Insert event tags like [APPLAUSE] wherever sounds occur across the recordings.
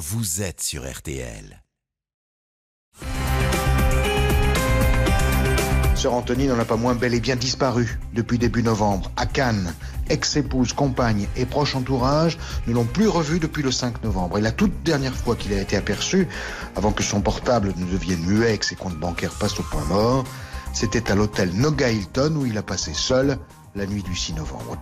vous êtes sur RTL. Sœur Anthony n'en a pas moins bel et bien disparu depuis début novembre. À Cannes, ex-épouse, compagne et proche entourage ne l'ont plus revu depuis le 5 novembre. Et la toute dernière fois qu'il a été aperçu, avant que son portable ne devienne muet et que ses comptes bancaires passent au point mort, c'était à l'hôtel Noga Hilton où il a passé seul la nuit du 6 novembre.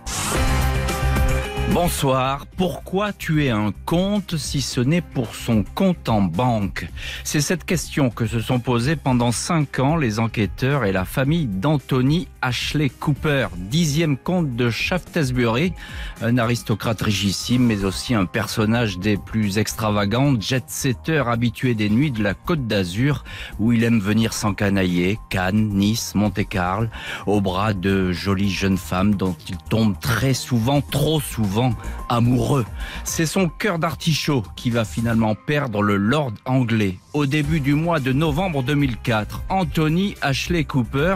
Bonsoir. Pourquoi tuer un compte si ce n'est pour son compte en banque? C'est cette question que se sont posées pendant cinq ans les enquêteurs et la famille d'Anthony Ashley Cooper, dixième comte de Shaftesbury, un aristocrate richissime, mais aussi un personnage des plus extravagants, jet-setter habitué des nuits de la Côte d'Azur, où il aime venir s'encanailler, Cannes, Nice, Monte-Carlo, au bras de jolies jeunes femmes dont il tombe très souvent, trop souvent amoureux. C'est son cœur d'artichaut qui va finalement perdre le Lord anglais. Au début du mois de novembre 2004, Anthony Ashley Cooper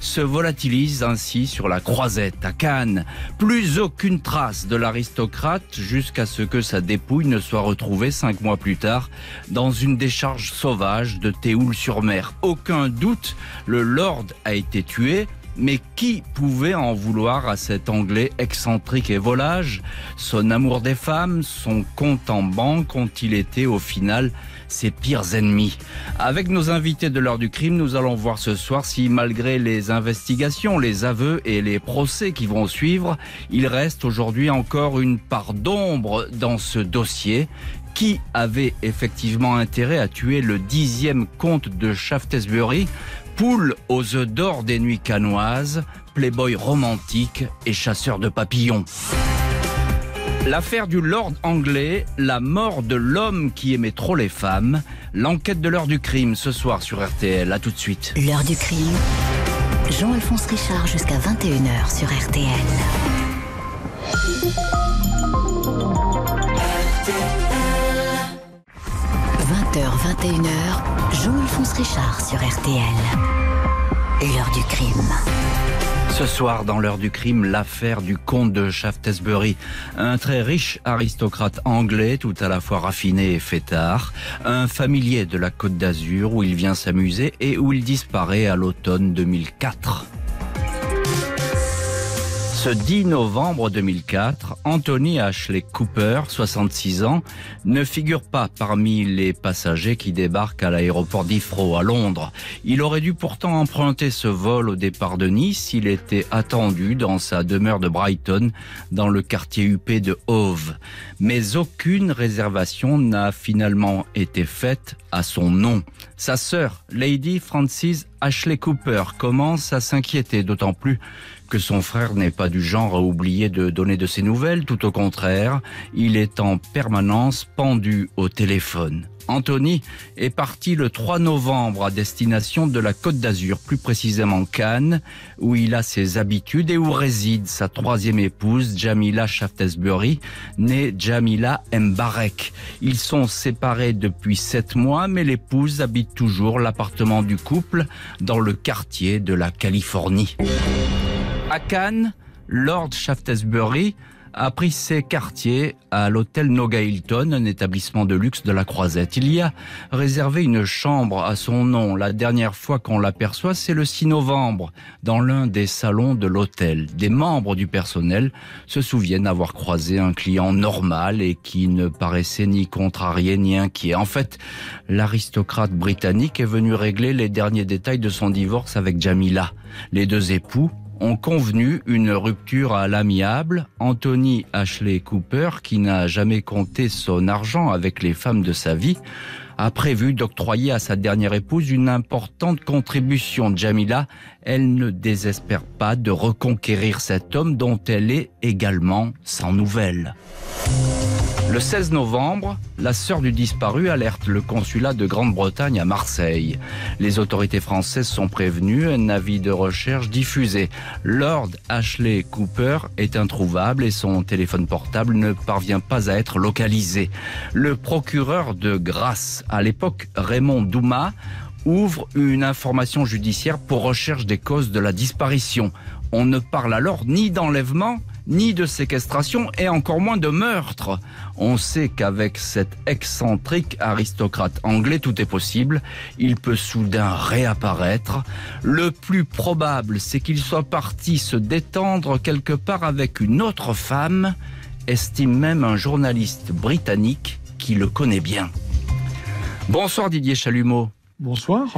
se volatilise ainsi sur la croisette à Cannes. Plus aucune trace de l'aristocrate jusqu'à ce que sa dépouille ne soit retrouvée cinq mois plus tard dans une décharge sauvage de Théoul-sur-Mer. Aucun doute, le Lord a été tué mais qui pouvait en vouloir à cet Anglais excentrique et volage? Son amour des femmes, son compte en banque ont-ils été au final ses pires ennemis? Avec nos invités de l'heure du crime, nous allons voir ce soir si malgré les investigations, les aveux et les procès qui vont suivre, il reste aujourd'hui encore une part d'ombre dans ce dossier. Qui avait effectivement intérêt à tuer le dixième comte de Shaftesbury? Poule aux œufs d'or des nuits canoises, playboy romantique et chasseur de papillons. L'affaire du Lord anglais, la mort de l'homme qui aimait trop les femmes, l'enquête de l'heure du crime ce soir sur RTL. À tout de suite. L'heure du crime. Jean-Alphonse Richard jusqu'à 21h sur RTL. 20h, 21h, Jean-Alphonse Richard sur RTL. L'heure du crime. Ce soir, dans l'heure du crime, l'affaire du comte de Shaftesbury. Un très riche aristocrate anglais, tout à la fois raffiné et fêtard. Un familier de la Côte d'Azur où il vient s'amuser et où il disparaît à l'automne 2004. Ce 10 novembre 2004, Anthony Ashley Cooper, 66 ans, ne figure pas parmi les passagers qui débarquent à l'aéroport d'Heathrow à Londres. Il aurait dû pourtant emprunter ce vol au départ de Nice. Il était attendu dans sa demeure de Brighton, dans le quartier huppé de Hove. Mais aucune réservation n'a finalement été faite à son nom. Sa sœur, Lady Francis Ashley Cooper, commence à s'inquiéter, d'autant plus que son frère n'est pas du genre à oublier de donner de ses nouvelles, tout au contraire, il est en permanence pendu au téléphone. Anthony est parti le 3 novembre à destination de la Côte d'Azur, plus précisément Cannes, où il a ses habitudes et où réside sa troisième épouse, Jamila Shaftesbury, née Jamila Mbarek. Ils sont séparés depuis sept mois, mais l'épouse habite toujours l'appartement du couple dans le quartier de la Californie. À Cannes, Lord Shaftesbury a pris ses quartiers à l'hôtel Noga Hilton, un établissement de luxe de la Croisette. Il y a réservé une chambre à son nom. La dernière fois qu'on l'aperçoit, c'est le 6 novembre, dans l'un des salons de l'hôtel. Des membres du personnel se souviennent avoir croisé un client normal et qui ne paraissait ni contrarié ni inquiet. En fait, l'aristocrate britannique est venu régler les derniers détails de son divorce avec Jamila. Les deux époux ont convenu une rupture à l'amiable. Anthony Ashley Cooper, qui n'a jamais compté son argent avec les femmes de sa vie, a prévu d'octroyer à sa dernière épouse une importante contribution. Jamila, elle ne désespère pas de reconquérir cet homme dont elle est également sans nouvelles. Le 16 novembre, la sœur du disparu alerte le consulat de Grande-Bretagne à Marseille. Les autorités françaises sont prévenues, un avis de recherche diffusé. Lord Ashley Cooper est introuvable et son téléphone portable ne parvient pas à être localisé. Le procureur de Grasse, à l'époque Raymond Douma, ouvre une information judiciaire pour recherche des causes de la disparition. On ne parle alors ni d'enlèvement, ni de séquestration et encore moins de meurtre. On sait qu'avec cet excentrique aristocrate anglais, tout est possible. Il peut soudain réapparaître. Le plus probable, c'est qu'il soit parti se détendre quelque part avec une autre femme, estime même un journaliste britannique qui le connaît bien. Bonsoir Didier Chalumeau. Bonsoir.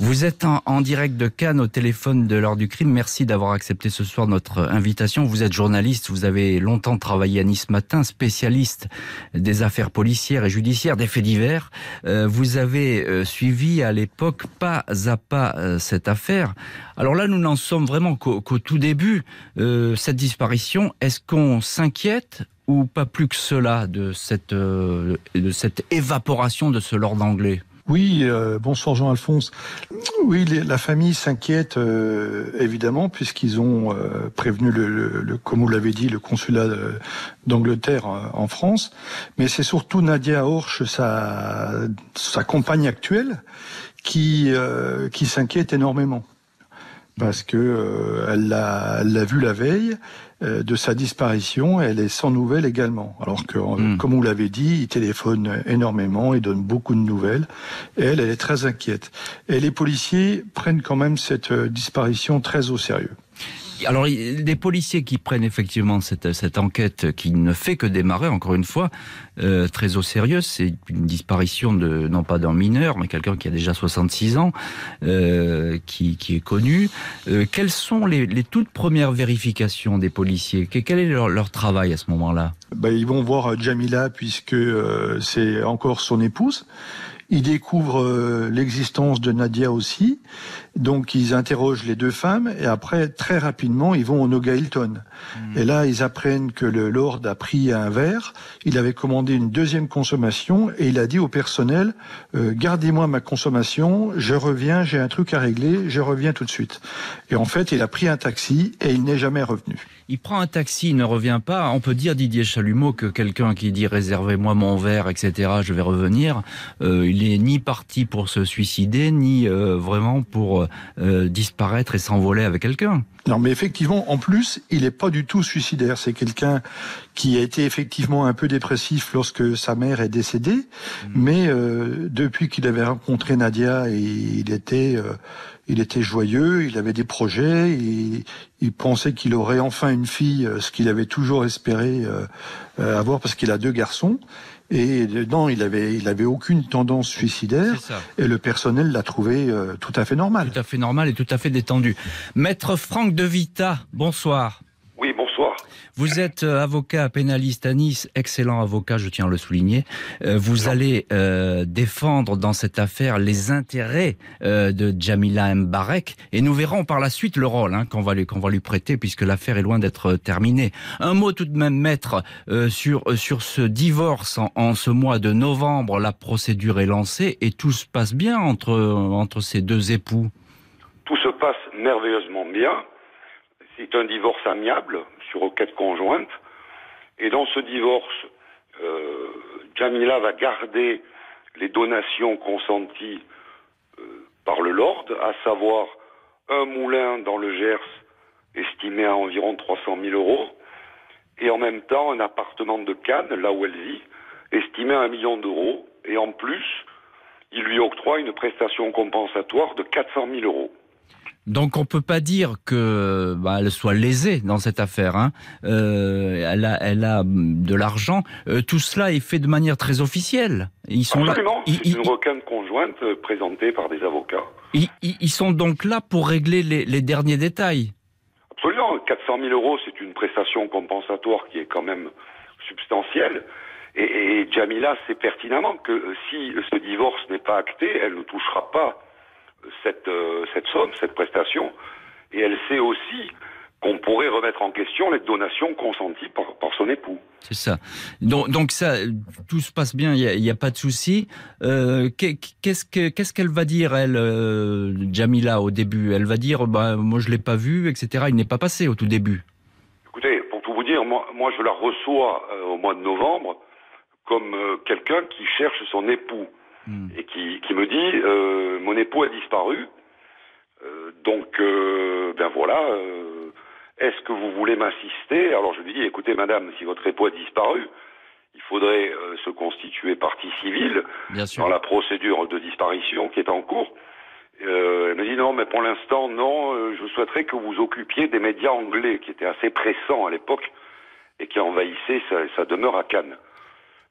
Vous êtes en, direct de Cannes au téléphone de l'heure du crime. Merci d'avoir accepté ce soir notre invitation. Vous êtes journaliste, vous avez longtemps travaillé à Nice Matin, spécialiste des affaires policières et judiciaires, des faits divers. Euh, vous avez euh, suivi à l'époque pas à pas euh, cette affaire. Alors là, nous n'en sommes vraiment qu'au tout début. cette disparition, est-ce qu'on s'inquiète ou pas plus que cela de cette, de cette évaporation de ce lord anglais? Oui, euh, bonsoir Jean-Alphonse. Oui, la famille s'inquiète euh, évidemment puisqu'ils ont euh, prévenu, le, comme vous l'avez dit, le consulat d'Angleterre en France. Mais c'est surtout Nadia Horsch, sa, sa compagne actuelle, qui, qui s'inquiète énormément parce que elle l'a vu la veille euh, de sa disparition, elle est sans nouvelles également. Alors que, euh, hmm. comme vous l'avez dit, il téléphone énormément, il donne beaucoup de nouvelles. Et elle, elle est très inquiète. Et les policiers prennent quand même cette euh, disparition très au sérieux alors, des policiers qui prennent effectivement cette, enquête qui ne fait que démarrer, encore une fois, euh, très au sérieux. C'est une disparition de, non pas d'un mineur, mais quelqu'un qui a déjà 66 ans, euh, qui, est connu. Euh, quelles sont les, les, toutes premières vérifications des policiers? Quel est leur, leur, travail à ce moment-là? Ben, Ils vont voir Jamila, puisque c'est encore son épouse. Ils découvrent l'existence de Nadia aussi. Donc ils interrogent les deux femmes et après très rapidement ils vont au Noga Hilton. Hmm. Et là ils apprennent que le Lord a pris un verre, il avait commandé une deuxième consommation et il a dit au personnel euh, gardez-moi ma consommation, je reviens, j'ai un truc à régler, je reviens tout de suite. Et en fait il a pris un taxi et il n'est jamais revenu. Il prend un taxi, il ne revient pas. On peut dire Didier Chalumeau que quelqu'un qui dit réservez-moi mon verre, etc. Je vais revenir. Euh, il est ni parti pour se suicider, ni euh, vraiment pour euh, disparaître et s'envoler avec quelqu'un. Non, mais effectivement, en plus, il n'est pas du tout suicidaire. C'est quelqu'un qui a été effectivement un peu dépressif lorsque sa mère est décédée, mmh. mais euh, depuis qu'il avait rencontré Nadia, il était, euh, il était joyeux, il avait des projets, il, il pensait qu'il aurait enfin une fille, ce qu'il avait toujours espéré avoir parce qu'il a deux garçons. Et non, il avait, il avait aucune tendance suicidaire. Et le personnel l'a trouvé euh, tout à fait normal. Tout à fait normal et tout à fait détendu. Maître Franck De Vita, bonsoir. Bonsoir. Vous êtes euh, avocat pénaliste à Nice, excellent avocat, je tiens à le souligner. Euh, vous allez euh, défendre dans cette affaire les intérêts de Jamila Mbarek et nous verrons par la suite le rôle hein, qu'on va, lui, qu'on va lui prêter puisque l'affaire est loin d'être terminée. Un mot tout de même, maître, sur, sur ce divorce en, en, ce mois de novembre. La procédure est lancée et tout se passe bien entre, entre ces deux époux. Tout se passe merveilleusement bien. C'est un divorce amiable sur requête conjointe. Et dans ce divorce, euh, Jamila va garder les donations consenties euh, par le Lord, à savoir un moulin dans le Gers estimé à environ 300 000 euros, et en même temps un appartement de Cannes, là où elle vit, estimé à un million d'euros, et en plus, il lui octroie une prestation compensatoire de 400 000 euros. Donc on peut pas dire que bah, elle soit lésée dans cette affaire. Hein. Euh, elle, a, elle a de l'argent. Euh, tout cela est fait de manière très officielle. Ils sont Absolument. C'est une requête conjointe euh, présentée par des avocats. Ils, ils sont donc là pour régler les, les derniers détails. Absolument. 400 000 euros, c'est une prestation compensatoire qui est quand même substantielle. Et, et Jamila sait pertinemment que si ce divorce n'est pas acté, elle ne touchera pas cette, euh, cette somme, cette prestation, et elle sait aussi qu'on pourrait remettre en question les donations consenties par, par son époux. C'est ça. Donc, donc, ça, tout se passe bien, il n'y a, a, pas de souci. Euh, qu'est-ce qu'elle va dire, elle, euh, Jamila, au début? Elle va dire, bah, moi je l'ai pas vu, etc. Il n'est pas passé au tout début. Écoutez, pour tout vous dire, moi, moi je la reçois euh, au mois de novembre comme quelqu'un qui cherche son époux. Hmm. et qui, qui, me dit euh, mon époux a disparu. Euh, donc, euh, ben voilà, est-ce que vous voulez m'assister? Alors je lui dis, écoutez madame, si votre époux a disparu, il faudrait se constituer partie civile dans la procédure de disparition qui est en cours. Euh, elle me dit non, mais pour l'instant, non, euh, je souhaiterais que vous occupiez des médias anglais qui étaient assez pressants à l'époque et qui envahissaient sa, demeure à Cannes.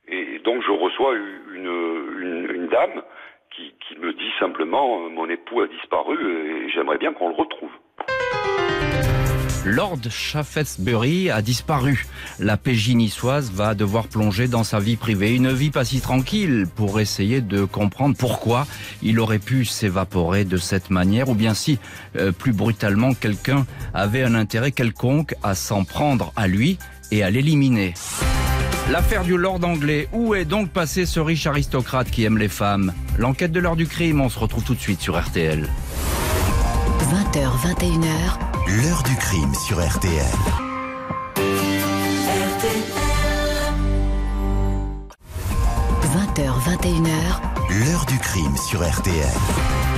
Et donc je reçois une, dame qui, me dit simplement mon époux a disparu et j'aimerais bien qu'on le retrouve. Lord Shaftesbury a disparu. La PJ niçoise va devoir plonger dans sa vie privée, une vie pas si tranquille, pour essayer de comprendre pourquoi il aurait pu s'évaporer de cette manière, ou bien si, euh, plus brutalement, quelqu'un avait un intérêt quelconque à s'en prendre à lui et à l'éliminer. L'affaire du Lord anglais, où est donc passé ce riche aristocrate qui aime les femmes? L'enquête de l'heure du crime, on se retrouve tout de suite sur RTL. 20h, 21h. L'heure du crime sur RTL. RTL. 20h, 21h. L'heure du crime sur RTL.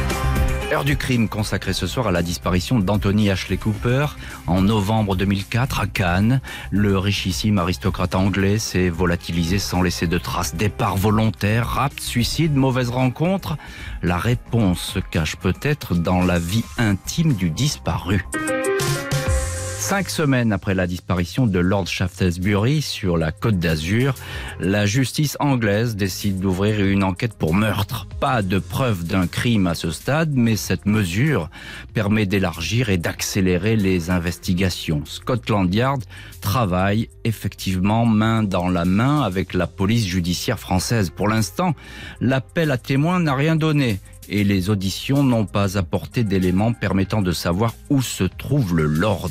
Heure du crime consacrée ce soir à la disparition d'Anthony Ashley Cooper en novembre 2004 à Cannes. Le richissime aristocrate anglais s'est volatilisé sans laisser de traces. Départ volontaire, rapt, suicide, mauvaise rencontre. La réponse se cache peut-être dans la vie intime du disparu. Cinq semaines après la disparition de Lord Shaftesbury sur la côte d'Azur, la justice anglaise décide d'ouvrir une enquête pour meurtre. Pas de preuve d'un crime à ce stade, mais cette mesure permet d'élargir et d'accélérer les investigations. Scotland Yard travaille effectivement main dans la main avec la police judiciaire française. Pour l'instant, l'appel à témoins n'a rien donné et les auditions n'ont pas apporté d'éléments permettant de savoir où se trouve le Lord.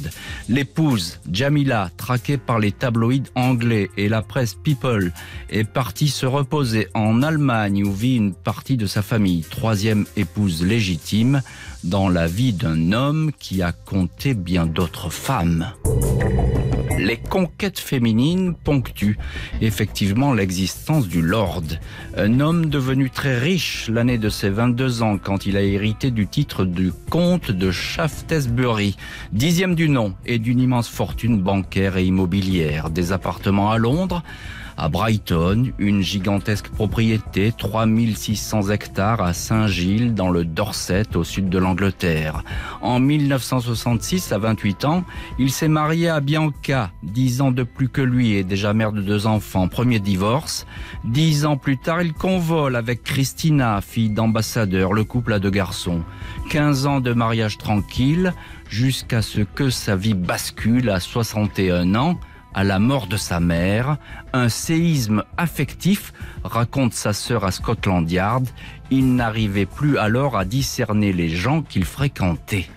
L'épouse, Jamila, traquée par les tabloïds anglais et la presse People, est partie se reposer en Allemagne où vit une partie de sa famille, troisième épouse légitime dans la vie d'un homme qui a compté bien d'autres femmes. Les conquêtes féminines ponctuent effectivement l'existence du Lord, un homme devenu très riche l'année de ses 22 ans quand il a hérité du titre du comte de Shaftesbury, dixième du nom et d'une immense fortune bancaire et immobilière, des appartements à Londres, à Brighton, une gigantesque propriété, 3600 hectares à Saint-Gilles, dans le Dorset, au sud de l'Angleterre. En 1966, à 28 ans, il s'est marié à Bianca, 10 ans de plus que lui et déjà mère de deux enfants. Premier divorce. Dix ans plus tard, il convole avec Christina, fille d'ambassadeur. Le couple a deux garçons. 15 ans de mariage tranquille, jusqu'à ce que sa vie bascule à 61 ans à la mort de sa mère, un séisme affectif, raconte sa sœur à Scotland Yard. Il n'arrivait plus alors à discerner les gens qu'il fréquentait.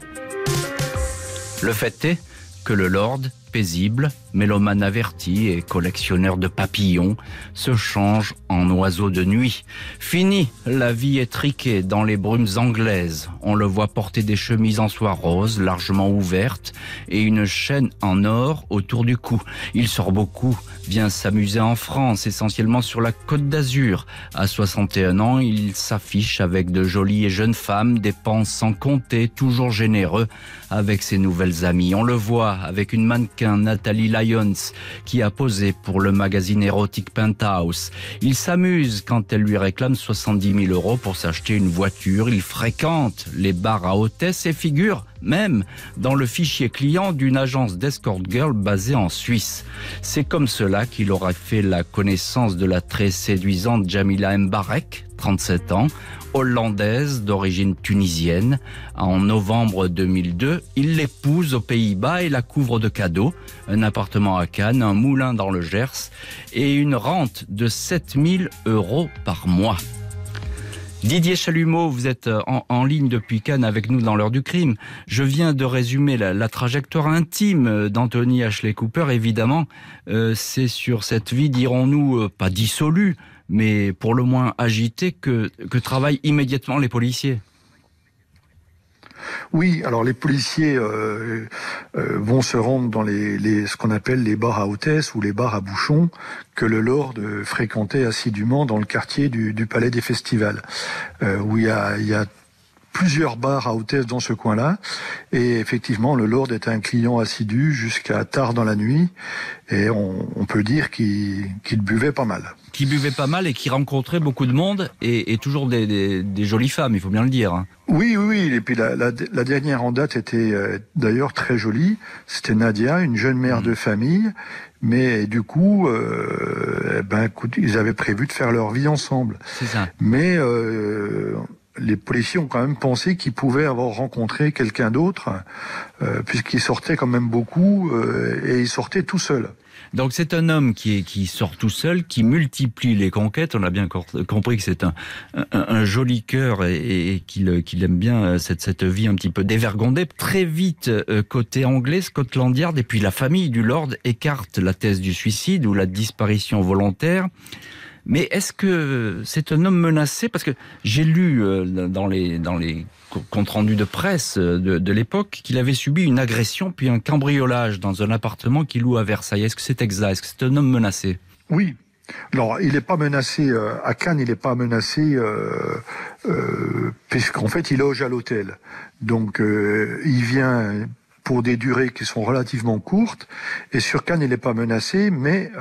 Le fait est que le Lord paisible, mélomane averti et collectionneur de papillons, se change en oiseau de nuit. Fini la vie étriquée dans les brumes anglaises. On le voit porter des chemises en soie rose, largement ouvertes, et une chaîne en or autour du cou. Il sort beaucoup, vient s'amuser en France, essentiellement sur la côte d'Azur. À 61 ans, il s'affiche avec de jolies et jeunes femmes, dépense sans compter, toujours généreux avec ses nouvelles amies. On le voit avec une mannequin Nathalie Lyons, qui a posé pour le magazine érotique Penthouse. Il s'amuse quand elle lui réclame 70 000 euros pour s'acheter une voiture. Il fréquente les bars à hôtesse et figure même dans le fichier client d'une agence d'escort girl basée en Suisse. C'est comme cela qu'il aura fait la connaissance de la très séduisante Jamila Mbarek, 37 ans, hollandaise d'origine tunisienne. En novembre 2002, il l'épouse aux Pays-Bas et la couvre de cadeaux, un appartement à Cannes, un moulin dans le Gers et une rente de 7000 euros par mois. Didier Chalumeau, vous êtes en, ligne depuis Cannes avec nous dans l'heure du crime. Je viens de résumer la, trajectoire intime d'Anthony Ashley Cooper. Évidemment, euh, c'est sur cette vie, dirons-nous, euh, pas dissolue, mais pour le moins agité, que, que travaillent immédiatement les policiers. Oui, alors les policiers euh, euh, vont se rendre dans les, ce qu'on appelle les bars à hôtesse ou les bars à bouchons que le Lord fréquentait assidûment dans le quartier du, Palais des Festivals, euh, où il y a plusieurs bars à hôtesse dans ce coin-là. Et effectivement, le Lord était un client assidu jusqu'à tard dans la nuit. Et on, peut dire qu'il buvait pas mal. Qui buvait pas mal et qui rencontrait beaucoup de monde et, toujours des, jolies femmes, il faut bien le dire. Hein. Oui, oui, oui. Et puis la, dernière en date était euh, d'ailleurs très jolie. C'était Nadia, une jeune mère mmh. de famille. Mais du coup, euh, eh ben, écoute, ils avaient prévu de faire leur vie ensemble. C'est ça. Mais euh, les policiers ont quand même pensé qu'ils pouvaient avoir rencontré quelqu'un d'autre, euh, puisqu'il sortait quand même beaucoup euh, et il sortait tout seul. Donc c'est un homme qui, qui sort tout seul, qui multiplie les conquêtes. On a bien compris que c'est un, un, joli cœur et, qu'il aime bien euh, cette, cette vie un petit peu dévergondée. Très vite, côté anglais, Scotland Yard et puis la famille du Lord écarte la thèse du suicide ou la disparition volontaire. Mais est-ce que c'est un homme menacé? Parce que j'ai lu euh, dans les, dans les comptes rendus de presse euh, de, l'époque qu'il avait subi une agression puis un cambriolage dans un appartement qu'il loue à Versailles. Est-ce que c'est exact? Est-ce que c'est un homme menacé? Oui, alors, il n'est pas menacé euh, à Cannes, il n'est pas menacé puisqu'en fait, il loge à l'hôtel. Donc, il vient pour des durées qui sont relativement courtes. Et sur Cannes, il n'est pas menacé, mais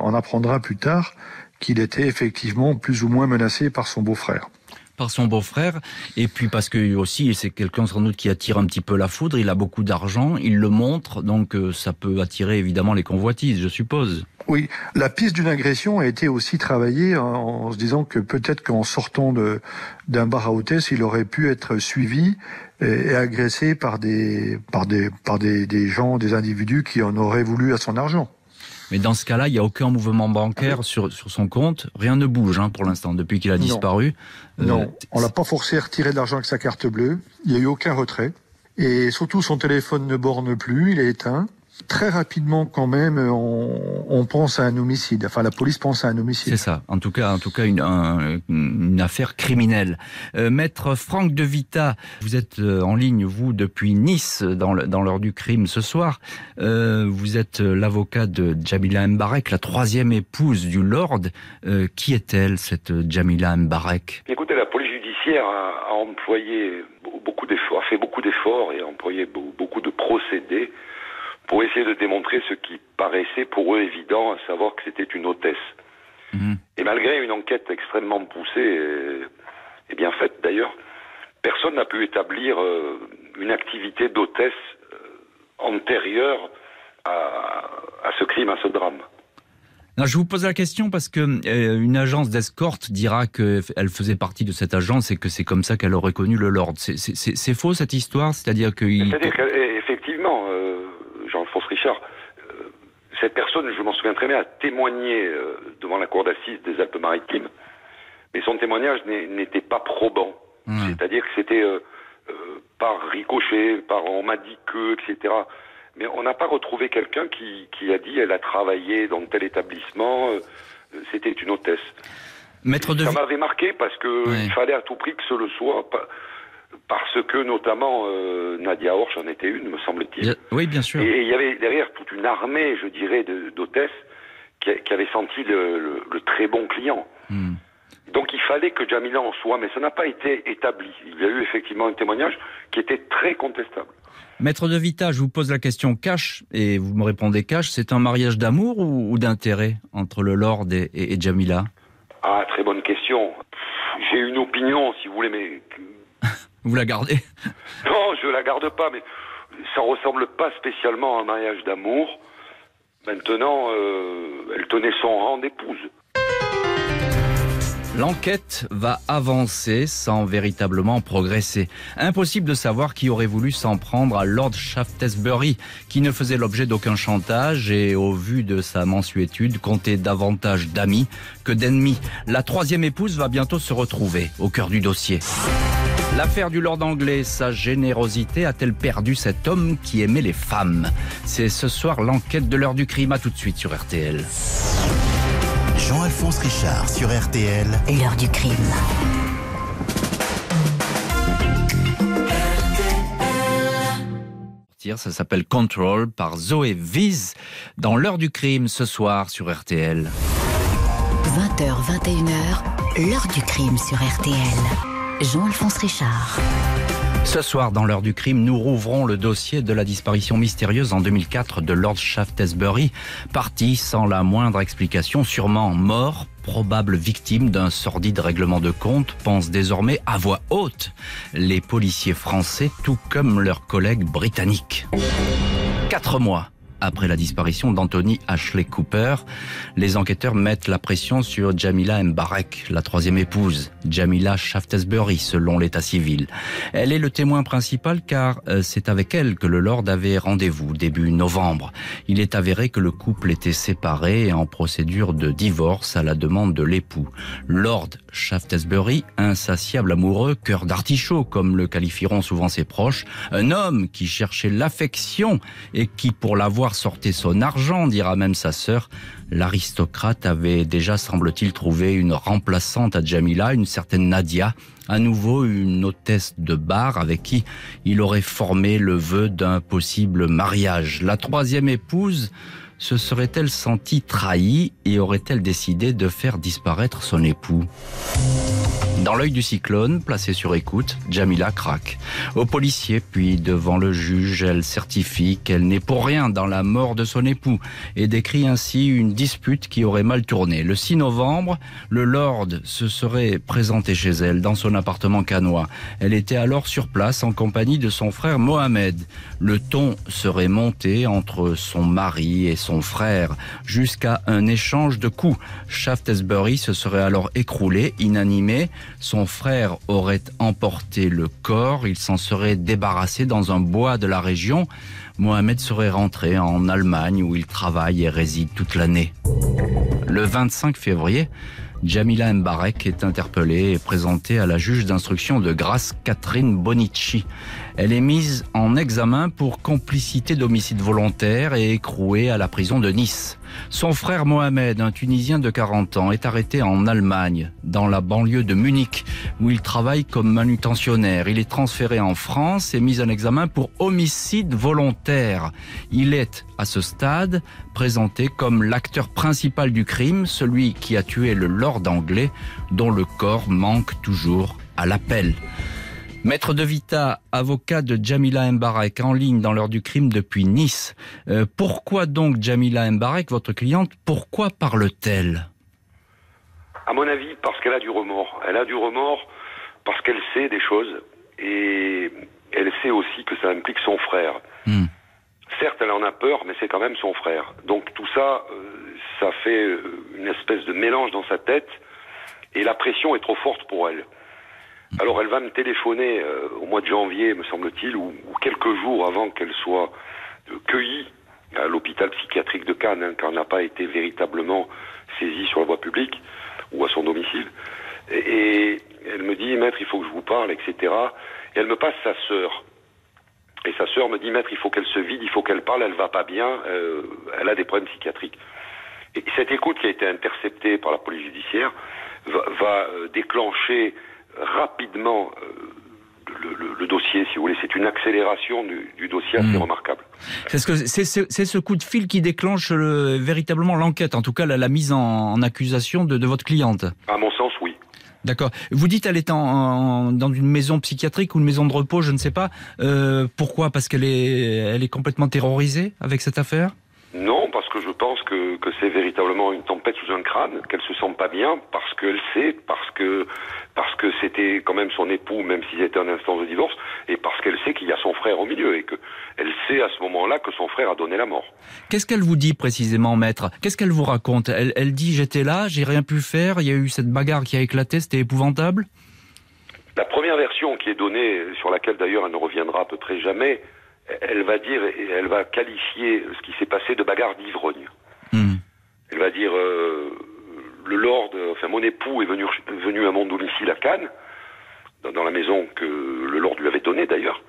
on apprendra plus tard qu'il était effectivement plus ou moins menacé par son beau-frère par son beau-frère, et puis parce que aussi c'est quelqu'un sans doute qui attire un petit peu la foudre, il a beaucoup d'argent, il le montre, donc euh, ça peut attirer évidemment les convoitises, je suppose. Oui, la piste d'une agression a été aussi travaillée en, se disant que peut-être qu'en sortant d'un bar à hôtesse, il aurait pu être suivi et, agressé par des par des par des, des gens, des individus qui en auraient voulu à son argent. Mais dans ce cas-là, il n'y a aucun mouvement bancaire sur, sur son compte. Rien ne bouge hein, pour l'instant, depuis qu'il a disparu. Non, euh, on l'a pas forcé à retirer de l'argent avec sa carte bleue. Il n'y a eu aucun retrait. Et surtout, son téléphone ne borne plus, il est éteint très rapidement quand même, on, pense à un homicide. Enfin, la police pense à un homicide. C'est ça. En tout cas, en tout cas, une, une affaire criminelle. Euh, Maître Franck de Vita, vous êtes euh, en ligne vous depuis Nice dans l'heure du crime ce soir. Euh, vous êtes l'avocat de Jamila Mbarek, la troisième épouse du Lord. qui est-elle cette Jamila Mbarek? Écoutez, la police judiciaire a, a employé beaucoup d'efforts, a fait beaucoup d'efforts et a employé beaucoup de procédés pour essayer de démontrer ce qui paraissait pour eux évident, à savoir que c'était une hôtesse. Mhm. Et malgré une enquête extrêmement poussée et, bien faite d'ailleurs, personne n'a pu établir euh, une activité d'hôtesse euh, antérieure à, ce crime, à ce drame. je vous pose la question parce que euh, une agence d'escorte dira qu'elle faisait partie de cette agence et que c'est comme ça qu'elle aurait connu le Lord. C'est faux cette histoire? C'est-à-dire que... Richard, euh, cette personne, je m'en souviens très bien, a témoigné euh, devant la cour d'assises des Alpes-Maritimes, mais son témoignage n'était pas probant. C'est-à-dire que c'était euh, par ricochet, par on m'a dit que, etc. Mais on n'a pas retrouvé quelqu'un qui, a dit elle a travaillé dans tel établissement, c'était une hôtesse. Maître de... Ça m'avait marqué parce qu'il fallait à tout prix que ce le soit parce que notamment euh, Nadia Horch en était une, me semble-t-il. Oui, bien sûr. Et il y avait derrière toute une armée, je dirais, d'hôtesses qui, qui, avait senti le, très bon client. Hmm. Donc il fallait que Jamila en soit, mais ça n'a pas été établi. Il y a eu effectivement un témoignage qui était très contestable. Maître de Vita, je vous pose la question cash, et vous me répondez cash, c'est un mariage d'amour ou, d'intérêt entre le Lord et, et Jamila? Ah, très bonne question. J'ai une opinion, si vous voulez, mais [LAUGHS] vous la gardez [LAUGHS] Non, je la garde pas, mais ça ressemble pas spécialement à un mariage d'amour. Maintenant, euh, elle tenait son rang d'épouse. L'enquête va avancer sans véritablement progresser. Impossible de savoir qui aurait voulu s'en prendre à Lord Shaftesbury, qui ne faisait l'objet d'aucun chantage et, au vu de sa mensuétude, comptait davantage d'amis que d'ennemis. La troisième épouse va bientôt se retrouver au cœur du dossier. L'affaire du Lord anglais, sa générosité a-t-elle perdu cet homme qui aimait les femmes? C'est ce soir l'enquête de l'heure du crime. À tout de suite sur RTL. Jean-Alphonse Richard sur RTL. L'heure du crime. Ça s'appelle Control par Zoé Viz dans l'heure du crime ce soir sur RTL. 20h, 21h, l'heure du crime sur RTL. Jean-Alphonse Richard. Ce soir, dans l'heure du crime, nous rouvrons le dossier de la disparition mystérieuse en 2004 de Lord Shaftesbury, parti sans la moindre explication, sûrement mort, probable victime d'un sordide règlement de compte, pensent désormais à voix haute les policiers français, tout comme leurs collègues britanniques. Quatre mois après la disparition d'Anthony Ashley Cooper, les enquêteurs mettent la pression sur Jamila Mbarek, la troisième épouse, Jamila Shaftesbury, selon l'état civil. Elle est le témoin principal car euh, c'est avec elle que le Lord avait rendez-vous début novembre. Il est avéré que le couple était séparé et en procédure de divorce à la demande de l'époux. Lord Shaftesbury, insatiable amoureux, cœur d'artichaut, comme le qualifieront souvent ses proches, un homme qui cherchait l'affection et qui, pour l'avoir sortait son argent, dira même sa sœur. L'aristocrate avait déjà, semble-t-il, trouvé une remplaçante à Jamila, une certaine Nadia, à nouveau une hôtesse de bar avec qui il aurait formé le vœu d'un possible mariage. La troisième épouse se serait-elle sentie trahie et aurait-elle décidé de faire disparaître son époux? Dans l'œil du cyclone, placé sur écoute, Jamila craque. Au policier, puis devant le juge, elle certifie qu'elle n'est pour rien dans la mort de son époux et décrit ainsi une dispute qui aurait mal tourné. Le 6 novembre, le Lord se serait présenté chez elle dans son appartement canois. Elle était alors sur place en compagnie de son frère Mohamed. Le ton serait monté entre son mari et son frère jusqu'à un échange de coups. Shaftesbury se serait alors écroulé, inanimé. Son frère aurait emporté le corps, il s'en serait débarrassé dans un bois de la région. Mohamed serait rentré en Allemagne où il travaille et réside toute l'année. Le 25 février, Jamila Mbarek est interpellée et présentée à la juge d'instruction de grâce Catherine Bonici. Elle est mise en examen pour complicité d'homicide volontaire et écrouée à la prison de Nice. Son frère Mohamed, un Tunisien de 40 ans, est arrêté en Allemagne, dans la banlieue de Munich, où il travaille comme manutentionnaire. Il est transféré en France et mis en examen pour homicide volontaire. Il est, à ce stade, présenté comme l'acteur principal du crime, celui qui a tué le Lord anglais, dont le corps manque toujours à l'appel. Maître De Vita, avocat de Jamila Mbarek, en ligne dans l'heure du crime depuis Nice. Euh, pourquoi donc Jamila Mbarek, votre cliente, pourquoi parle-t-elle? À mon avis, parce qu'elle a du remords. Elle a du remords parce qu'elle sait des choses et elle sait aussi que ça implique son frère. Hmm. Certes, elle en a peur, mais c'est quand même son frère. Donc tout ça, euh, ça fait euh, une espèce de mélange dans sa tête et la pression est trop forte pour elle. Alors elle va me téléphoner euh, au mois de janvier, me semble-t-il, ou, quelques jours avant qu'elle soit euh, cueillie à l'hôpital psychiatrique de Cannes, hein, car elle n'a pas été véritablement saisie sur la voie publique ou à son domicile. Et, elle me dit, maître, il faut que je vous parle, etc. Et elle me passe sa sœur. Et sa sœur me dit, maître, il faut qu'elle se vide, il faut qu'elle parle, elle va pas bien, euh, elle a des problèmes psychiatriques. Et cette écoute qui a été interceptée par la police judiciaire va, va déclencher rapidement euh, le, dossier, si vous voulez. C'est une accélération du, dossier assez hmm. remarquable. C'est ce, c'est ce, coup de fil qui déclenche véritablement l'enquête, en tout cas la, mise en, accusation de, votre cliente. À mon sens, oui. D'accord. Vous dites qu'elle est en, dans une maison psychiatrique ou une maison de repos, je ne sais pas. Euh, pourquoi? Parce qu'elle est, elle est complètement terrorisée avec cette affaire? Non, parce que je pense que, que c'est véritablement une tempête sous un crâne, qu'elle se sent pas bien, parce qu'elle sait, parce que parce que c'était quand même son époux, même s'il était en instance de divorce, et parce qu'elle sait qu'il y a son frère au milieu, et qu'elle sait à ce moment-là que son frère a donné la mort. Qu'est-ce qu'elle vous dit précisément, maître? Qu'est-ce qu'elle vous raconte? Elle, elle dit j'étais là, j'ai rien pu faire, il y a eu cette bagarre qui a éclaté, c'était épouvantable? La première version qui est donnée, sur laquelle d'ailleurs elle ne reviendra à peu près jamais, elle va dire, et elle va qualifier ce qui s'est passé de bagarre d'ivrogne. Hmm. Elle va dire... Euh, le Lord, enfin mon époux est venu, venu à mon domicile à Cannes, dans, la maison que le Lord lui avait donnée d'ailleurs.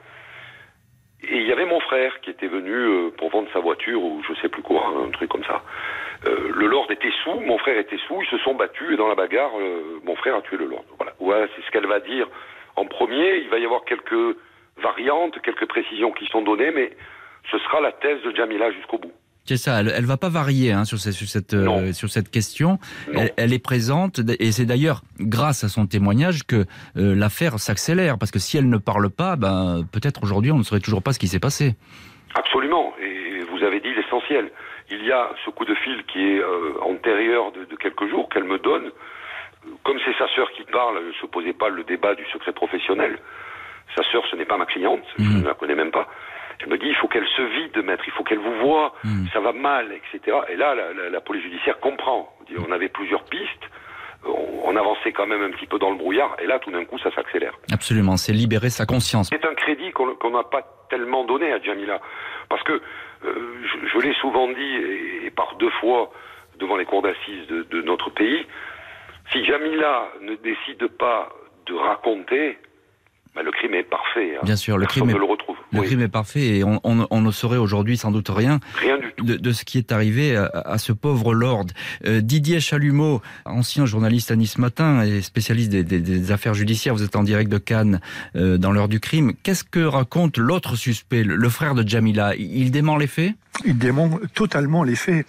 Et il y avait mon frère qui était venu euh, pour vendre sa voiture ou je sais plus quoi, un truc comme ça. Euh, le Lord était sous, mon frère était sous, ils se sont battus et dans la bagarre, euh, mon frère a tué le Lord. Voilà, voilà c'est ce qu'elle va dire en premier. Il va y avoir quelques variantes, quelques précisions qui sont données, mais ce sera la thèse de Jamila jusqu'au bout. C'est ça, elle, ne va pas varier hein, sur, cette, euh, sur cette question. Elle, est présente et c'est d'ailleurs grâce à son témoignage que euh, l'affaire s'accélère parce que si elle ne parle pas, ben, peut-être aujourd'hui on ne saurait toujours pas ce qui s'est passé. Absolument, et vous avez dit l'essentiel. Il y a ce coup de fil qui est euh, antérieur de, de, quelques jours qu'elle me donne. Comme c'est sa sœur qui parle, je ne se posait pas le débat du secret professionnel. Sa sœur, ce n'est pas ma cliente, je mhm. ne la connais même pas. Elle me dit, il faut qu'elle se vide, maître, il faut qu'elle vous voie, mhm. ça va mal, etc. Et là, la, police judiciaire comprend. On avait plusieurs pistes, on, avançait quand même un petit peu dans le brouillard, et là, tout d'un coup, ça s'accélère. Absolument, c'est libérer sa conscience. C'est un crédit qu'on n'a pas tellement donné à Jamila, parce que euh, je, l'ai souvent dit, et, par deux fois devant les cours d'assises de notre pays, si Jamila ne décide pas de raconter, bah, le crime est parfait. Hein. Bien sûr, le crime, est, le retrouve. Le crime est parfait et on, ne saurait aujourd'hui sans doute rien, De, ce qui est arrivé à, ce pauvre Lord. Euh, Didier Chalumeau, ancien journaliste à Nice Matin et spécialiste des, affaires judiciaires, vous êtes en direct de Cannes euh, dans l'heure du crime. Qu'est-ce que raconte l'autre suspect, le, frère de Jamila? Il dément les faits? Il dément totalement les faits.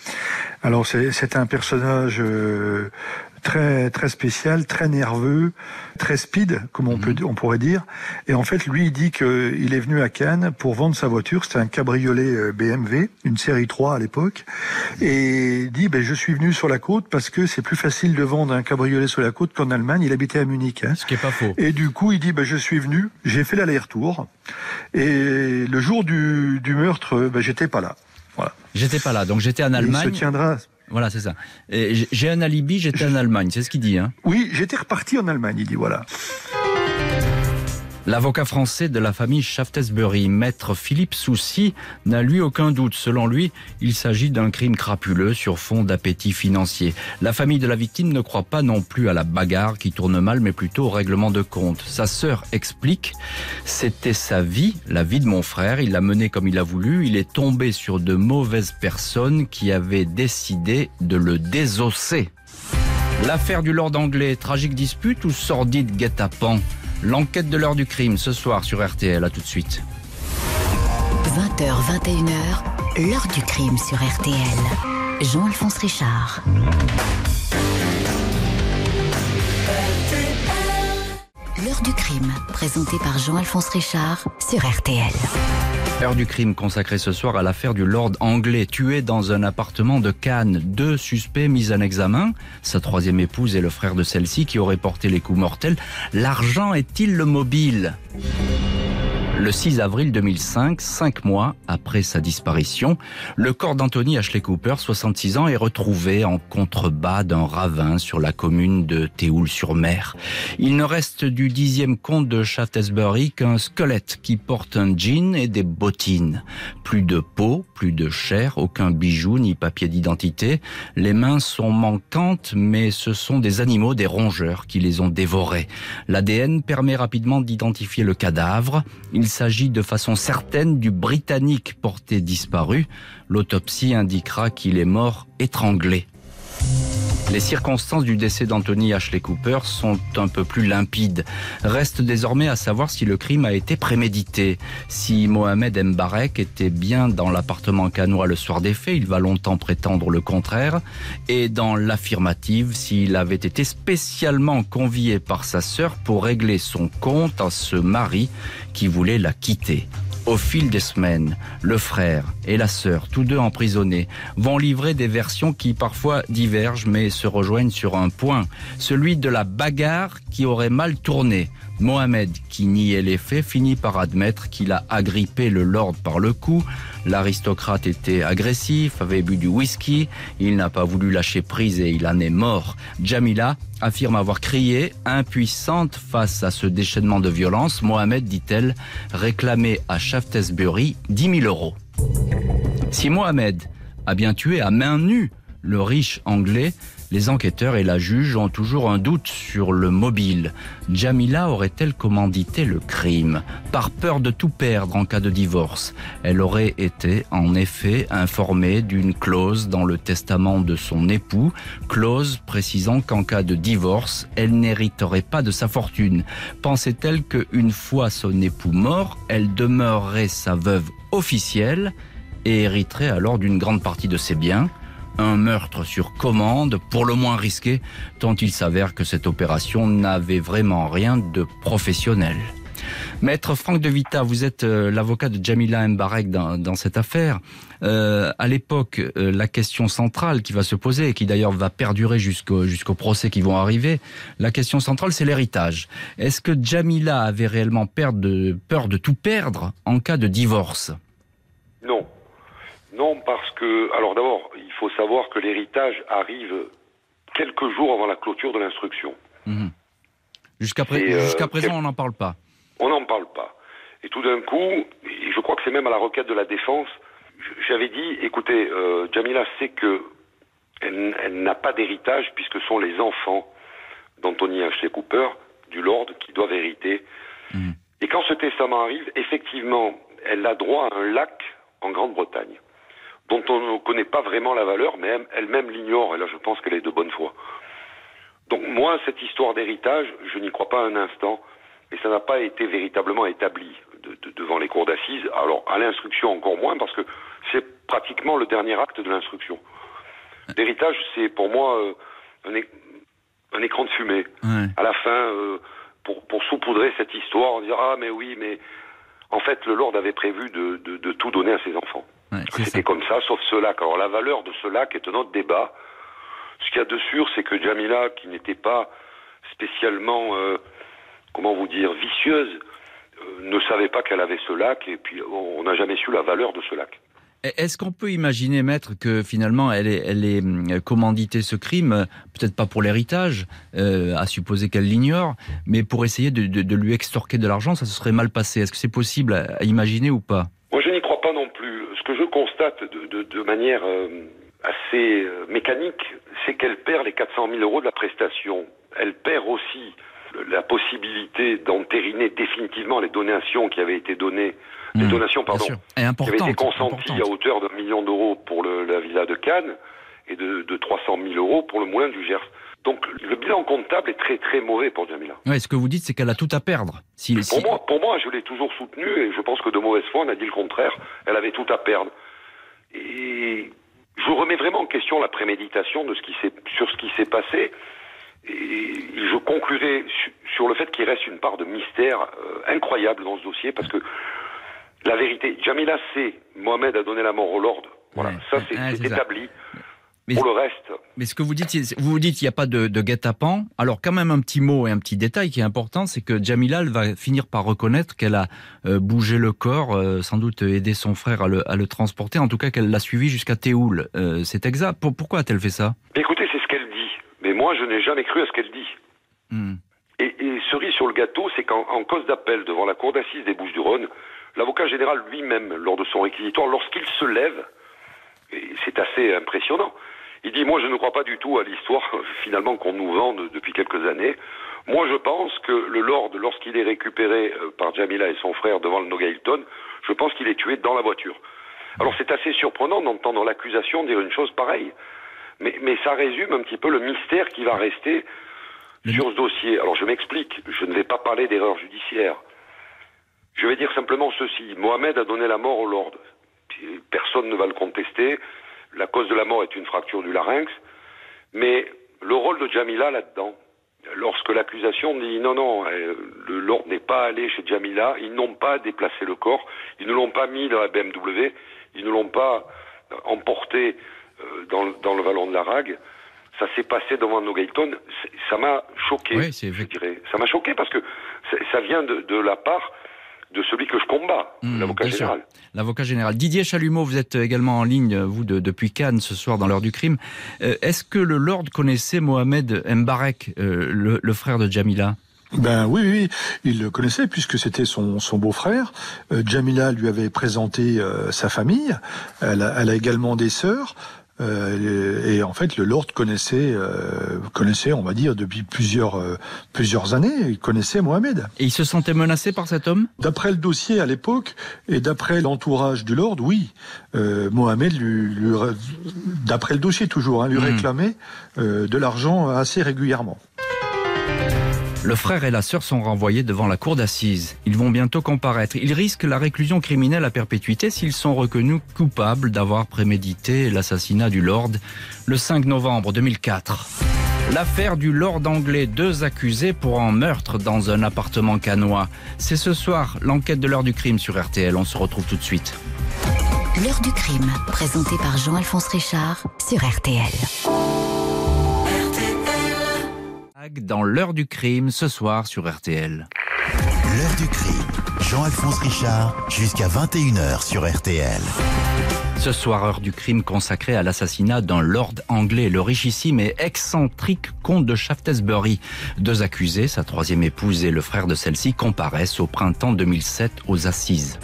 Alors c'est un personnage euh, très très spécial, très nerveux, très speed, comme on mhm. peut on pourrait dire. Et en fait, lui, il dit qu'il est venu à Cannes pour vendre sa voiture. C'était un cabriolet euh, BMW, une série 3 à l'époque, et il dit ben je suis venu sur la côte parce que c'est plus facile de vendre un cabriolet sur la côte qu'en Allemagne. Il habitait à Munich. Hein. Ce qui est pas faux. Et du coup, il dit ben je suis venu, j'ai fait l'aller-retour, et le jour du, du meurtre, ben j'étais pas là. Voilà. J'étais pas là, donc j'étais en Allemagne. il se tiendra voilà, c'est ça. J'ai un alibi, j'étais en Allemagne, c'est ce qu'il dit. Hein oui, j'étais reparti en Allemagne, il dit voilà. L'avocat français de la famille Shaftesbury, maître Philippe Soucy, n'a lui aucun doute. Selon lui, il s'agit d'un crime crapuleux sur fond d'appétit financier. La famille de la victime ne croit pas non plus à la bagarre qui tourne mal, mais plutôt au règlement de compte. Sa sœur explique, c'était sa vie, la vie de mon frère, il l'a menée comme il a voulu, il est tombé sur de mauvaises personnes qui avaient décidé de le désosser. L'affaire du Lord anglais, tragique dispute ou sordide guet-apens? L'enquête de l'heure du crime ce soir sur RTL. À tout de suite. 20h, 21h, l'heure du crime sur RTL. Jean-Alphonse Richard. L'heure du crime, présenté par Jean-Alphonse Richard sur RTL. Heure du crime consacrée ce soir à l'affaire du Lord anglais tué dans un appartement de Cannes. Deux suspects mis en examen, sa troisième épouse et le frère de celle-ci qui auraient porté les coups mortels. L'argent est-il le mobile? Le 6 avril 2005, cinq mois après sa disparition, le corps d'Anthony Ashley Cooper, 66 ans, est retrouvé en contrebas d'un ravin sur la commune de Théoul-sur-Mer. Il ne reste du dixième comte de Shaftesbury qu'un squelette qui porte un jean et des bottines. Plus de peau, plus de chair, aucun bijou ni papier d'identité. Les mains sont manquantes, mais ce sont des animaux, des rongeurs qui les ont dévorés. L'ADN permet rapidement d'identifier le cadavre. Il s'agit de façon certaine du Britannique porté disparu. L'autopsie indiquera qu'il est mort étranglé. Les circonstances du décès d'Anthony Ashley Cooper sont un peu plus limpides. Reste désormais à savoir si le crime a été prémédité. Si Mohamed Mbarek était bien dans l'appartement canois le soir des faits, il va longtemps prétendre le contraire. Et dans l'affirmative, s'il avait été spécialement convié par sa sœur pour régler son compte à ce mari qui voulait la quitter. Au fil des semaines, le frère et la sœur, tous deux emprisonnés, vont livrer des versions qui parfois divergent mais se rejoignent sur un point, celui de la bagarre qui aurait mal tourné. Mohamed, qui niait les faits, finit par admettre qu'il a agrippé le lord par le cou. L'aristocrate était agressif, avait bu du whisky, il n'a pas voulu lâcher prise et il en est mort. Jamila affirme avoir crié, impuissante face à ce déchaînement de violence. Mohamed, dit-elle, réclamait à Shaftesbury 10 000 euros. Si Mohamed a bien tué à main nue le riche anglais, les enquêteurs et la juge ont toujours un doute sur le mobile. Jamila aurait-elle commandité le crime Par peur de tout perdre en cas de divorce, elle aurait été en effet informée d'une clause dans le testament de son époux, clause précisant qu'en cas de divorce, elle n'hériterait pas de sa fortune. Pensait-elle qu'une fois son époux mort, elle demeurerait sa veuve officielle et hériterait alors d'une grande partie de ses biens. Un meurtre sur commande, pour le moins risqué, tant il s'avère que cette opération n'avait vraiment rien de professionnel. Maître Franck de Vita, vous êtes euh, l'avocat de Jamila Mbarek dans, cette affaire. Euh, à l'époque, euh, la question centrale qui va se poser et qui d'ailleurs va perdurer jusqu'au procès qui vont arriver, la question centrale c'est l'héritage. Est-ce que Jamila avait réellement peur de, peur de tout perdre en cas de divorce? Non. Non, parce que, alors d'abord, faut savoir que l'héritage arrive quelques jours avant la clôture de l'instruction. Mhm. Jusqu'à pré- Et, euh, jusqu'à présent, quel- on n'en parle pas. On n'en parle pas. Et tout d'un coup, et je crois que c'est même à la requête de la défense, j'avais dit, écoutez, euh, Jamila sait que elle, elle n'a pas d'héritage puisque ce sont les enfants d'Anthony H. Cooper, du Lord, qui doivent hériter. Mhm. Et quand ce testament arrive, effectivement, elle a droit à un lac en Grande-Bretagne, dont on ne connaît pas vraiment la valeur, mais elle- elle-même l'ignore, et là je pense qu'elle est de bonne foi. Donc moi, cette histoire d'héritage, je n'y crois pas un instant, et ça n'a pas été véritablement établi de- de- devant les cours d'assises. Alors à l'instruction encore moins, parce que c'est pratiquement le dernier acte de l'instruction. L'héritage, c'est pour moi euh, un, écran de fumée. Ouais. À la fin, euh, pour, pour saupoudrer cette histoire, on dira ah mais oui, mais en fait le Lord avait prévu de tout donner à ses enfants. Ouais, C'était comme ça, sauf ce lac. Alors la valeur de ce lac est un autre débat. Ce qu'il y a de sûr, c'est que Jamila, qui n'était pas spécialement, euh, comment vous dire, vicieuse, euh, ne savait pas qu'elle avait ce lac, et puis on n'a jamais su la valeur de ce lac. Est-ce qu'on peut imaginer, maître, que finalement elle est hum, commandité ce crime, euh, peut-être pas pour l'héritage, euh, à supposer qu'elle l'ignore, mais pour essayer de, de- de lui extorquer de l'argent, ça se serait mal passé. Est-ce que c'est possible à, à imaginer ou pas Moi, je n'y crois pas non plus. Ce que je constate de, de- de manière euh, assez euh, mécanique, c'est qu'elle perd les 400 000 euros de la prestation. Elle perd aussi la possibilité d'entériner définitivement les donations qui avaient été données, les Hum, donations, pardon, qui avaient été consenties à hauteur d'un million d'euros pour le- la villa de Cannes et de, de 300 000 euros pour le moulin du Gers. Donc le bilan comptable est très très mauvais pour Jamila. Ouais, ce que vous dites, c'est qu'elle a tout à perdre. Si, Pour si- moi, pour moi, je l'ai toujours soutenue et je pense que de mauvaise foi, on a dit le contraire. Elle avait tout à perdre. Et je remets vraiment en question la préméditation de ce qui s'est, sur ce qui s'est passé. Et je conclurai su- sur le fait qu'il reste une part de mystère euh, incroyable dans ce dossier parce que la vérité, Jamila sait, Mohamed a donné la mort au Lord. Voilà, Ouais. ça c'est, Ouais, ça. Mais- Pour le reste, Mais ce que vous dites, vous vous dites qu'il n'y a pas de, de guet-apens. Alors quand même un petit mot et un petit détail qui est important, c'est que Jamila elle va finir par reconnaître qu'elle a euh, bougé le corps, euh, sans doute aidé son frère à le, à le transporter, en tout cas qu'elle l'a suivi jusqu'à Théoul. Euh, c'est exact. Pour- pourquoi a-t-elle fait ça? Écoutez, c'est ce qu'elle dit. Mais moi, je n'ai jamais cru à ce qu'elle dit. Hmm. Et, et cerise sur le gâteau, c'est qu'en en cause d'appel devant la cour d'assises des Bouches-du-Rhône, l'avocat général lui-même, lors de son réquisitoire, lorsqu'il se lève, et c'est assez impressionnant, il dit Moi, je ne crois pas du tout à l'histoire, [LAUGHS] finalement, qu'on nous vend de- depuis quelques années. Moi, je pense que le Lord, lorsqu'il est récupéré euh, par Jamila et son frère devant le Nogailton, je pense qu'il est tué dans la voiture. Alors, c'est assez surprenant d'entendre l'accusation dire une chose pareille. Mais, mais ça résume un petit peu le mystère qui va rester sur ce dossier. Alors je m'explique, je ne vais pas parler d'erreur judiciaire. Je vais dire simplement ceci. Mohamed a donné la mort au Lord. Personne ne va le contester. La cause de la mort est une fracture du larynx. Mais le rôle de Jamila là-dedans, lorsque l'accusation dit non, non, euh, le Lord n'est pas allé chez Jamila, ils n'ont pas déplacé le corps, ils ne l'ont pas mis dans la BMW, ils ne l'ont pas euh, emporté euh, dans, le- dans le vallon de la Rague, ça s'est passé devant C'est- ça m'a choqué, Oui, c'est je vrai. dirais. Ça m'a choqué parce que ça vient de, de la part de celui que je combats, Mmh, l'avocat général. L'avocat général Didier Chalumeau, vous êtes également en ligne, vous, de- depuis Cannes ce soir dans l'heure du crime. Euh, Est-ce que le Lord connaissait Mohamed Mbarek, euh, le, le frère de Jamila? Ben oui, oui, il le connaissait puisque c'était son, son beau-frère. Euh, Jamila lui avait présenté euh, sa famille. Elle a, elle a également des sœurs. Euh, et en fait, le Lord connaissait, euh, connaissait, on va dire, depuis plusieurs euh, plusieurs années, il connaissait Mohamed. Et il se sentait menacé par cet homme? D'après le dossier à l'époque et d'après l'entourage du Lord, oui, euh, Mohamed, lui, lui d'après le dossier toujours, hein, lui Mhm. réclamait euh, de l'argent assez régulièrement. Le frère et la sœur sont renvoyés devant la cour d'assises. Ils vont bientôt comparaître. Ils risquent la réclusion criminelle à perpétuité s'ils sont reconnus coupables d'avoir prémédité l'assassinat du Lord le 5 novembre 2004. L'affaire du Lord anglais, deux accusés pour un meurtre dans un appartement canois. C'est ce soir l'enquête de l'heure du crime sur RTL. On se retrouve tout de suite. L'heure du crime, présenté par Jean-Alphonse Richard sur RTL. Dans l'heure du crime ce soir sur RTL. L'heure du crime. Jean-Alphonse Richard jusqu'à 21h sur RTL. Ce soir, heure du crime consacrée à l'assassinat d'un lord anglais, le richissime et excentrique comte de Shaftesbury. Deux accusés, sa troisième épouse et le frère de celle-ci, comparaissent au printemps 2007 aux assises.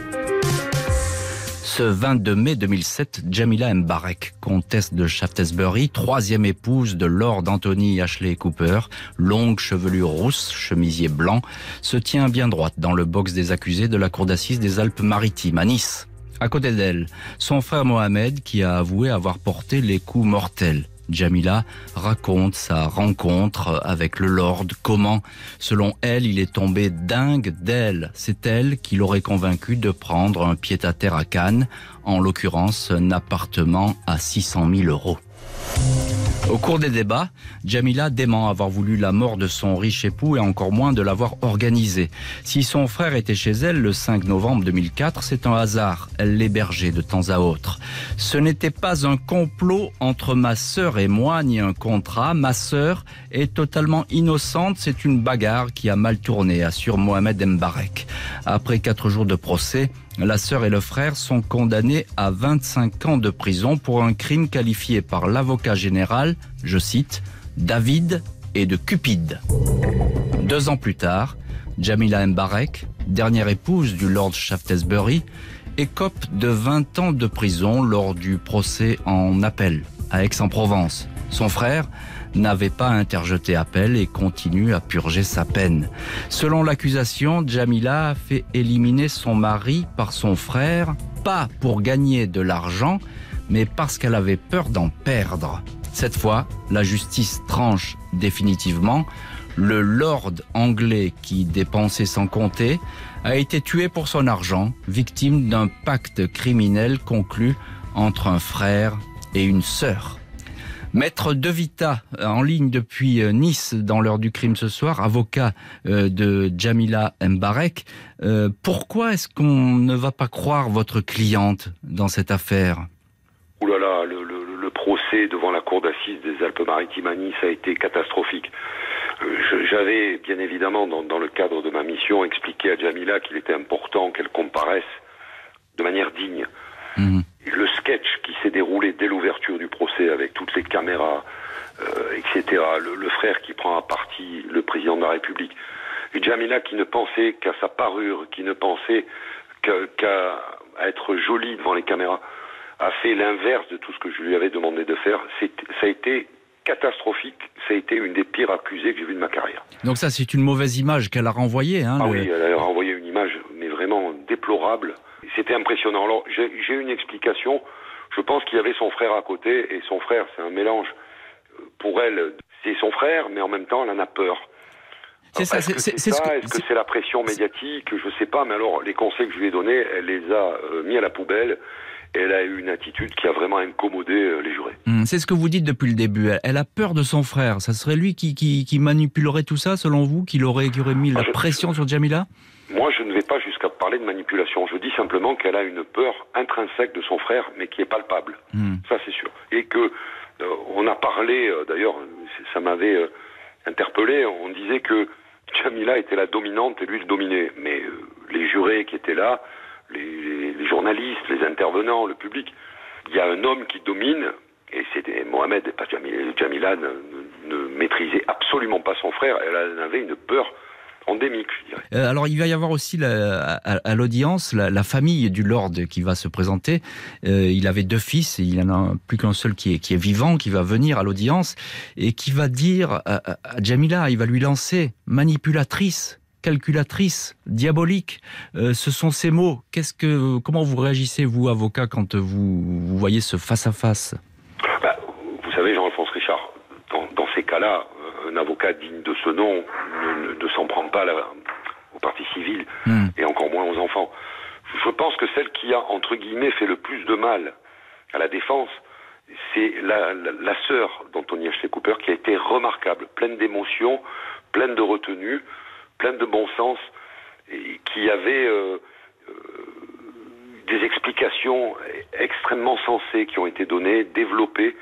Ce 22 mai 2007, Jamila Mbarek, comtesse de Shaftesbury, troisième épouse de Lord Anthony Ashley Cooper, longue chevelure rousse, chemisier blanc, se tient bien droite dans le box des accusés de la cour d'assises des Alpes-Maritimes à Nice. À côté d'elle, son frère Mohamed qui a avoué avoir porté les coups mortels. Jamila raconte sa rencontre avec le Lord, comment, selon elle, il est tombé dingue d'elle. C'est elle qui l'aurait convaincu de prendre un pied-à-terre à Cannes, en l'occurrence un appartement à 600 000 euros. Au cours des débats, Jamila dément avoir voulu la mort de son riche époux et encore moins de l'avoir organisé. Si son frère était chez elle le 5 novembre 2004, c'est un hasard. Elle l'hébergeait de temps à autre. Ce n'était pas un complot entre ma sœur et moi, ni un contrat. Ma sœur est totalement innocente. C'est une bagarre qui a mal tourné, assure Mohamed Mbarek. Après quatre jours de procès, la sœur et le frère sont condamnés à 25 ans de prison pour un crime qualifié par l'avocat général, je cite, David et de Cupide. Deux ans plus tard, Jamila Mbarek, dernière épouse du Lord Shaftesbury, écope de 20 ans de prison lors du procès en appel à Aix-en-Provence. Son frère n'avait pas interjeté appel et continue à purger sa peine. Selon l'accusation, Jamila a fait éliminer son mari par son frère, pas pour gagner de l'argent, mais parce qu'elle avait peur d'en perdre. Cette fois, la justice tranche définitivement. Le lord anglais qui dépensait sans compter a été tué pour son argent, victime d'un pacte criminel conclu entre un frère et une sœur. Maître De Vita, en ligne depuis euh, Nice dans l'heure du crime ce soir, avocat euh, de Jamila Mbarek. Euh, pourquoi est-ce qu'on ne va pas croire votre cliente dans cette affaire? Ouh là là, le, le, le procès devant la cour d'assises des Alpes-Maritimes à Nice a été catastrophique. J'avais bien évidemment, dans, dans, le cadre de ma mission, expliqué à Jamila qu'il était important qu'elle comparaisse de manière digne. Mmh le sketch qui s'est déroulé dès l'ouverture du procès avec toutes les caméras, euh, etc. Le, le, frère qui prend à partie le président de la République. Et Jamila qui ne pensait qu'à sa parure, qui ne pensait qu'à être jolie devant les caméras, a fait l'inverse de tout ce que je lui avais demandé de faire. Ça a été catastrophique. Ça a été une des pires accusées que j'ai vues de ma carrière. Donc ça, c'est une mauvaise image qu'elle a renvoyée. Hein, ah le... oui, elle a renvoyé une image, mais vraiment déplorable. C'était impressionnant. Alors, j'ai une explication. Je pense qu'il y avait son frère à côté, et son frère, c'est un mélange. Pour elle, c'est son frère, mais en même temps, elle en a peur. C'est ça, c'est -ce ça Est-ce que c'est la pression médiatique Je sais pas, mais alors, les conseils que je lui ai donnés, elle les a euh, mis à la poubelle. Et elle a eu une attitude qui a vraiment incommodé euh, les jurés. Mmh, c'est ce que vous dites depuis le début. Elle a peur de son frère. Ça serait lui qui, qui, qui manipulerait tout ça, selon vous Qui aurait, qui aurait mis la pression sur Jamila moi, je ne parler de manipulation. Je dis simplement qu'elle a une peur intrinsèque de son frère, mais qui est palpable. Mm. Ça, c'est sûr. Et que euh, on a parlé, euh, d'ailleurs, ça m'avait euh, interpellé. On disait que Jamila était la dominante et lui le dominait. Mais les jurés qui étaient là, les, les, journalistes, les intervenants, le public, il y a un homme qui domine. Et c'était Mohamed, pas Jamila. Jamila ne, ne, ne maîtrisait absolument pas son frère. Elle avait une peur endémique, je dirais. Euh, alors, il va y avoir aussi la, à, à l'audience la, la, famille du Lord qui va se présenter. Euh, il avait deux fils et il en a plus qu'un seul qui est, qui est vivant, qui va venir à l'audience et qui va dire à, à, Jamila, il va lui lancer manipulatrice calculatrice, diabolique. Euh, ce sont ces mots. Qu'est-ce que, comment vous réagissez, vous, avocat, quand vous, vous voyez ce face-à-face? Bah, Vous savez, Jean-Alphonse Richard, dans, dans ces cas-là, digne de ce nom ne, s'en prend pas aux parties civiles hmm. et encore moins aux enfants. Je pense que celle qui a, entre guillemets, fait le plus de mal à la défense, c'est la, la, sœur d'Anthony H. Cooper qui a été remarquable, pleine d'émotions, pleine de retenue, pleine de bon sens, et qui avait euh, euh, des explications extrêmement sensées qui ont été données, développées.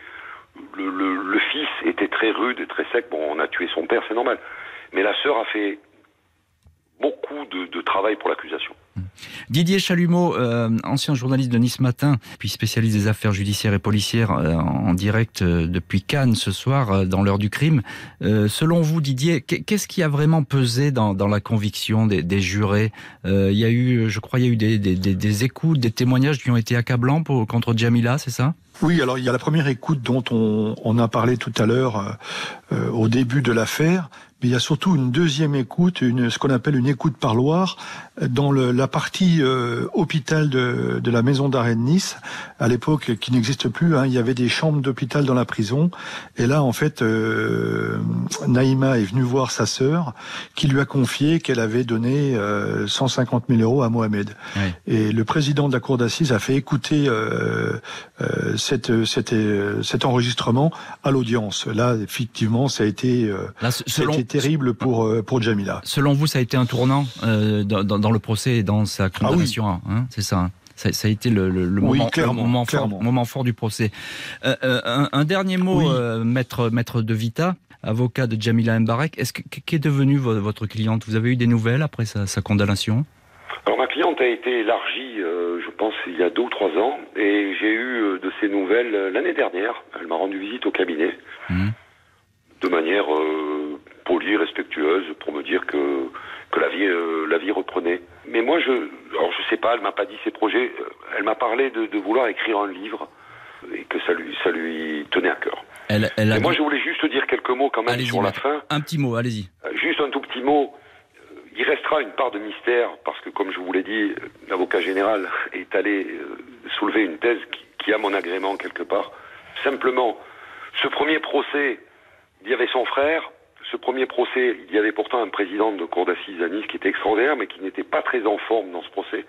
Le, le, fils était très rude et très sec. Bon, on a tué son père, c'est normal. Mais la sœur a fait beaucoup de, travail pour l'accusation. Didier Chalumeau, euh, ancien journaliste de Nice Matin, puis spécialiste des affaires judiciaires et policières euh, en direct euh, depuis Cannes ce soir dans l'heure du crime. selon vous, Didier, qu'est-ce qui a vraiment pesé dans, la conviction des, jurés Il y a eu, je crois, il y a eu des, des, écoutes, des témoignages qui ont été accablants pour, contre Jamila, c'est ça? Oui, alors il y a la première écoute dont on, a parlé tout à l'heure au début de l'affaire, mais il y a surtout une deuxième écoute, une, ce qu'on appelle une écoute parloir, dans le, la partie euh, hôpital de, de, la maison d'arrêt de Nice, à l'époque qui n'existe plus. Hein, il y avait des chambres d'hôpital dans la prison, et là en fait, euh, Naïma est venue voir sa sœur, qui lui a confié qu'elle avait donné euh, 150 000 euros à Mohamed. Et le président de la cour d'assises a fait écouter euh, euh, cette, cette, cet enregistrement à l'audience. Là, effectivement, ça a été, là, selon, terrible pour, euh, pour Jamila. Selon vous, ça a été un tournant euh, dans, dans, le procès et dans sa condamnation, ah hein, c'est ça hein ça, ça, a été le, le, le moment, moment, fort, moment, fort, du procès. Euh, euh un, dernier mot, maître, maître De Vita, avocat de Jamila Mbarek. Est-ce qu'est devenu votre cliente? Vous avez eu des nouvelles après sa, sa condamnation? Alors ma cliente a été élargie, euh, je pense, il y a deux ou trois ans, et j'ai eu de ces nouvelles l'année dernière. Elle m'a rendu visite au cabinet, mmh. de manière polie, respectueuse, pour me dire que que la vie euh, la vie reprenait. Mais moi, je alors je sais pas, elle m'a pas dit ses projets. Euh, elle m'a parlé de, de, vouloir écrire un livre et que ça lui ça lui tenait à cœur. Elle, elle moi, je voulais juste dire quelques mots quand même sur la fin. Un petit mot, allez-y. Euh, juste un tout petit mot. Il restera une part de mystère parce que, comme je vous l'ai dit, l'avocat général [LAUGHS] est allé soulever une thèse qui, qui a mon agrément quelque part. Simplement, ce premier procès, il y avait son frère, ce premier procès, il y avait pourtant un président de cour d'assises à Nice qui était extraordinaire, mais qui n'était pas très en forme dans ce procès.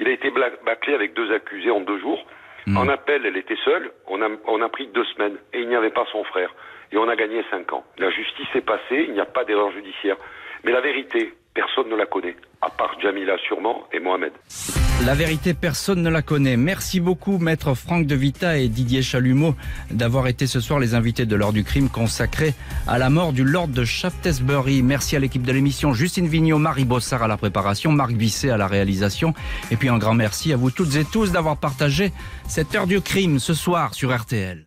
Il a été bâclé avec deux accusés en deux jours. Hmm. En appel, elle était seule. On a, on a pris deux semaines et il n'y avait pas son frère. Et on a gagné cinq ans. La justice est passée, il n'y a pas d'erreur judiciaire. Mais la vérité, personne ne la connaît, à part Jamila sûrement et Mohamed. La vérité, personne ne la connaît. Merci beaucoup, maître Franck de Vita et Didier Chalumeau, d'avoir été ce soir les invités de l'heure du crime consacré à la mort du Lord de Shaftesbury. Merci à l'équipe de l'émission, Justine Vignot, Marie Bossard à la préparation, Marc Bisset à la réalisation. Et puis un grand merci à vous toutes et tous d'avoir partagé cette heure du crime ce soir sur RTL.